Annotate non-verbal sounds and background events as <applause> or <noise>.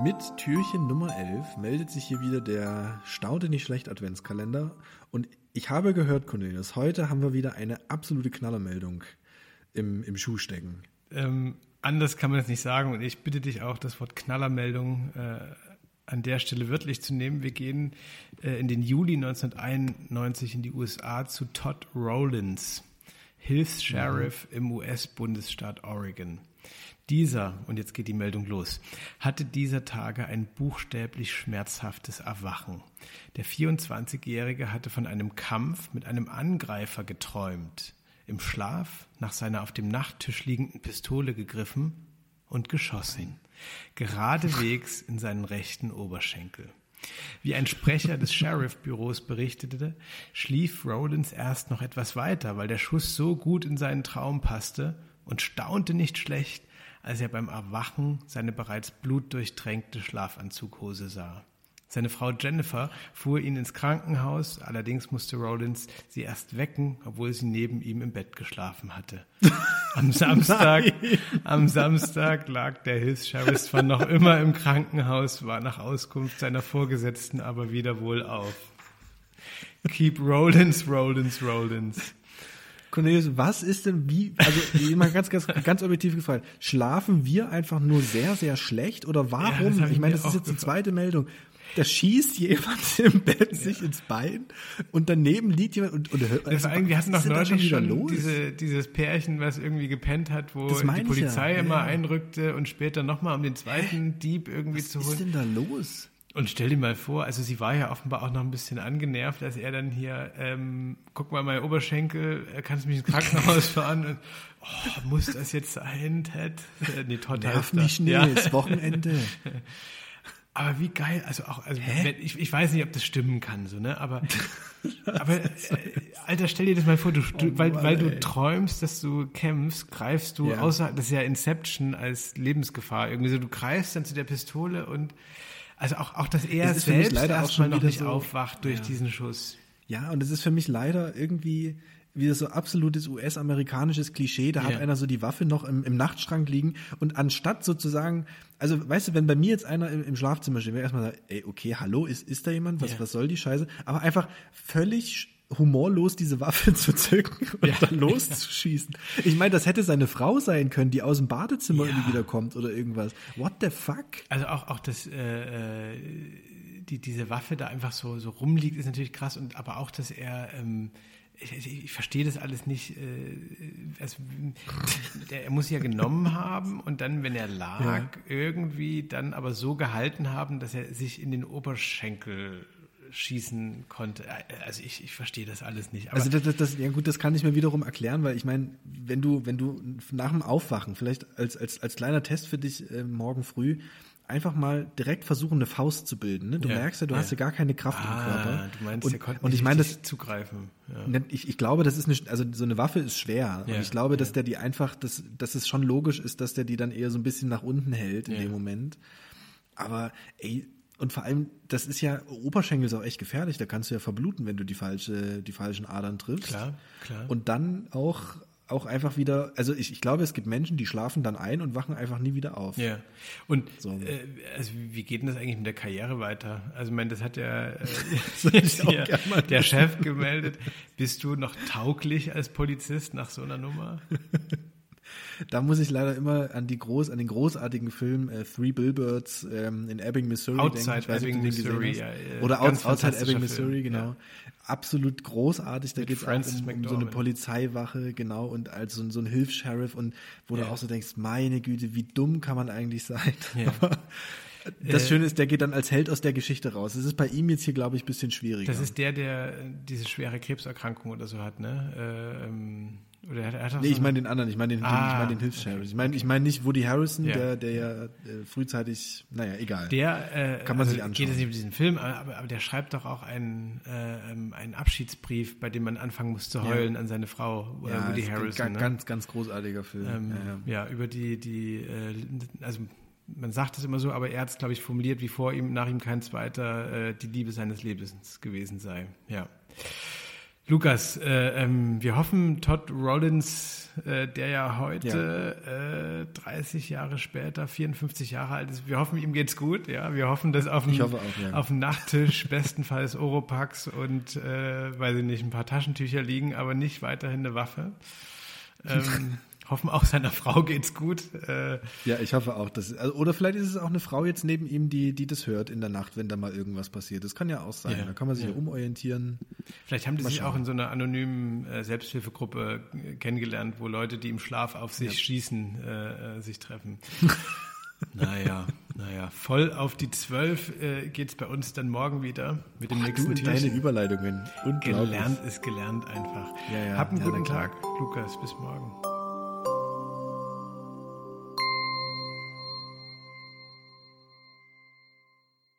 Mit Türchen Nummer 11 meldet sich hier wieder der Staunte nicht schlecht Adventskalender. Und ich habe gehört, Cornelius, heute haben wir wieder eine absolute Knallermeldung im, im Schuh stecken. Ähm, anders kann man es nicht sagen. Und ich bitte dich auch, das Wort Knallermeldung äh, an der Stelle wörtlich zu nehmen. Wir gehen äh, in den Juli 1991 in die USA zu Todd Rollins, Hilfs-Sheriff im US-Bundesstaat Oregon. Dieser, und jetzt geht die Meldung los, hatte dieser Tage ein buchstäblich schmerzhaftes Erwachen. Der 24-Jährige hatte von einem Kampf mit einem Angreifer geträumt, im Schlaf nach seiner auf dem Nachttisch liegenden Pistole gegriffen und geschossen, geradewegs in seinen rechten Oberschenkel. Wie ein Sprecher des Sheriff-Büros berichtete, schlief Rollins erst noch etwas weiter, weil der Schuss so gut in seinen Traum passte und staunte nicht schlecht, als er beim Erwachen seine bereits blutdurchtränkte Schlafanzughose sah. Seine Frau Jennifer fuhr ihn ins Krankenhaus, allerdings musste Rollins sie erst wecken, obwohl sie neben ihm im Bett geschlafen hatte. Am <laughs> Samstag, am Samstag lag der Hilfs-Sheriff zwar noch immer im Krankenhaus, war nach Auskunft seiner Vorgesetzten aber wieder wohl auf. Keep Rollins, Rollins, Rollins. Cornelius, was ist denn wie, also mal ganz, ganz, ganz objektiv gefragt, schlafen wir einfach nur sehr, sehr schlecht oder warum? Ja, ich meine, das ist jetzt die zweite Meldung. Da schießt jemand <laughs> im Bett sich ins Bein und daneben liegt jemand und, und hört. Also, wir hatten doch neulich schon los? Diese, dieses Pärchen, was irgendwie gepennt hat, wo die Polizei ja. immer ja. einrückte und später nochmal um den zweiten? Dieb irgendwie was zu holen. Was ist denn da los? Und stell dir mal vor, also sie war ja offenbar auch noch ein bisschen angenervt, dass er dann hier, ähm, guck mal, mein Oberschenkel, kannst du mich ins Krankenhaus <laughs> fahren? Und, oh, muss das jetzt sein, Ted? Äh, nee, Todd Nerv mich nicht, ja. ist Wochenende. <laughs> Aber wie geil, also auch, also wenn, ich, ich weiß nicht, ob das stimmen kann, so, ne? Aber, <laughs> aber äh, Alter, stell dir das mal vor, du, du oh, weil, weil du träumst, dass du kämpfst, greifst du, ja. außer, das ist ja Inception als Lebensgefahr, irgendwie so, du greifst dann zu der Pistole und also auch, auch dass er selbst leider schon noch nicht so, aufwacht durch ja. diesen Schuss. Ja, und es ist für mich leider irgendwie wieder so absolutes US-amerikanisches Klischee. Da ja. hat einer so die Waffe noch im, im, Nachtschrank liegen und anstatt sozusagen, also weißt du, wenn bei mir jetzt einer im, im Schlafzimmer steht, wäre erstmal sagen, ey, okay, hallo, ist, ist da jemand? Was, ja. was soll die Scheiße? Aber einfach völlig humorlos diese Waffe <laughs> zu zücken und ja. dann loszuschießen. Ich meine, das hätte seine Frau sein können, die aus dem Badezimmer ja. irgendwie wiederkommt oder irgendwas. What the fuck? Also auch, auch das, äh, äh, die, diese Waffe da einfach so, so rumliegt, ist natürlich krass und aber auch, dass er, ähm, ich, ich, ich verstehe das alles nicht. Äh, also, <laughs> der, er muss ja genommen <laughs> haben und dann, wenn er lag, ja. irgendwie dann aber so gehalten haben, dass er sich in den Oberschenkel schießen konnte. Also ich, ich verstehe das alles nicht. also das, das, ja gut, das kann ich mir wiederum erklären, weil ich meine, wenn du, wenn du nach dem Aufwachen, vielleicht als, als, als kleiner Test für dich äh, morgen früh, einfach mal direkt versuchen, eine Faust zu bilden. Ne? Du ja, merkst ja, du ja. hast ja gar keine Kraft ah, im Körper. Du meinst, und, der konnte und ich meine, das zugreifen. Ja. Ne, ich, ich glaube, das ist eine, also so eine Waffe ist schwer. und ich glaube, dass der die einfach, dass, dass es schon logisch ist, dass der die dann eher so ein bisschen nach unten hält in dem Moment. Aber ey, und vor allem, das ist ja, Oberschenkel ist auch echt gefährlich, da kannst du ja verbluten, wenn du die falsche, die falschen Adern triffst. Klar, klar. Und dann auch, auch einfach wieder, also ich, ich glaube, es gibt Menschen, die schlafen dann ein und wachen einfach nie wieder auf. Ja. Und so. äh, also wie geht denn das eigentlich mit der Karriere weiter? Also ich meine, das hat ja äh, <laughs> <laughs> der, der Chef gemeldet. Bist du noch tauglich als Polizist nach so einer Nummer? <laughs> <laughs> Da muss ich leider immer an die groß, an den großartigen Film äh, Three Billboards ähm, in Ebbing, Missouri Outside denken. Ebbing, Missouri, ja, ja, Oder Out, Outside Ebbing, Missouri, genau. Ja. Absolut großartig. Da geht es um, um so eine Polizeiwache, genau, und als so, so ein Hilfs-Sheriff und wo du auch so denkst, meine Güte, wie dumm kann man eigentlich sein? <laughs> Aber das äh, Schöne ist, der geht dann als Held aus der Geschichte raus. Das ist bei ihm jetzt hier, glaube ich, ein bisschen schwieriger. Das ist der, der diese schwere Krebserkrankung oder so hat, ne? Äh, ähm oder er hat nee, so ich meine den anderen, ich meine den, ah, ich mein den Hilfs-Sheriff. Ich meine ich mein nicht Woody Harrison, ja. der, der ja äh, frühzeitig, naja, egal. Der äh, kann man also sich anschauen. Geht es nicht um diesen Film, aber, aber der schreibt doch auch einen, äh, ähm, einen Abschiedsbrief, bei dem man anfangen muss zu heulen ja. an seine Frau, oder ja, Woody Harrison. Ganz, ne? ganz, ganz großartiger Film. Ähm, ja, über die, die, äh, also man sagt es immer so, aber er hat es, glaube ich, formuliert, wie vor ihm, nach ihm kein zweiter, äh, die Liebe seines Lebens gewesen sei. Ja. Lukas, äh, ähm, wir hoffen, Todd Rollins, äh, der ja heute ja. Äh, 30 Jahre später, 54 Jahre alt ist, wir hoffen, ihm geht's gut. Ja, wir hoffen, dass auf dem, ja. auf dem Nachttisch bestenfalls Oropax und, äh, weiß ich nicht, ein paar Taschentücher liegen, aber nicht weiterhin eine Waffe. Ähm, <laughs> hoffen auch seiner Frau geht's gut. Äh, ja, ich hoffe auch, dass also, oder vielleicht ist es auch eine Frau jetzt neben ihm, die die das hört in der Nacht, wenn da mal irgendwas passiert. Das kann ja auch sein. Ja, da kann man sich ja, umorientieren. Vielleicht haben die mal sich schauen. auch in so einer anonymen äh, Selbsthilfegruppe kennengelernt, wo Leute, die im Schlaf auf sich ja. schießen, äh, äh sich treffen. <laughs> naja, naja, voll auf die zwölf äh, geht's bei uns dann morgen wieder mit dem Ach, nächsten du deine Überleitungen. Gelernt ist gelernt einfach. Ja, ja, Hab einen guten Tag, Lukas. Bis morgen.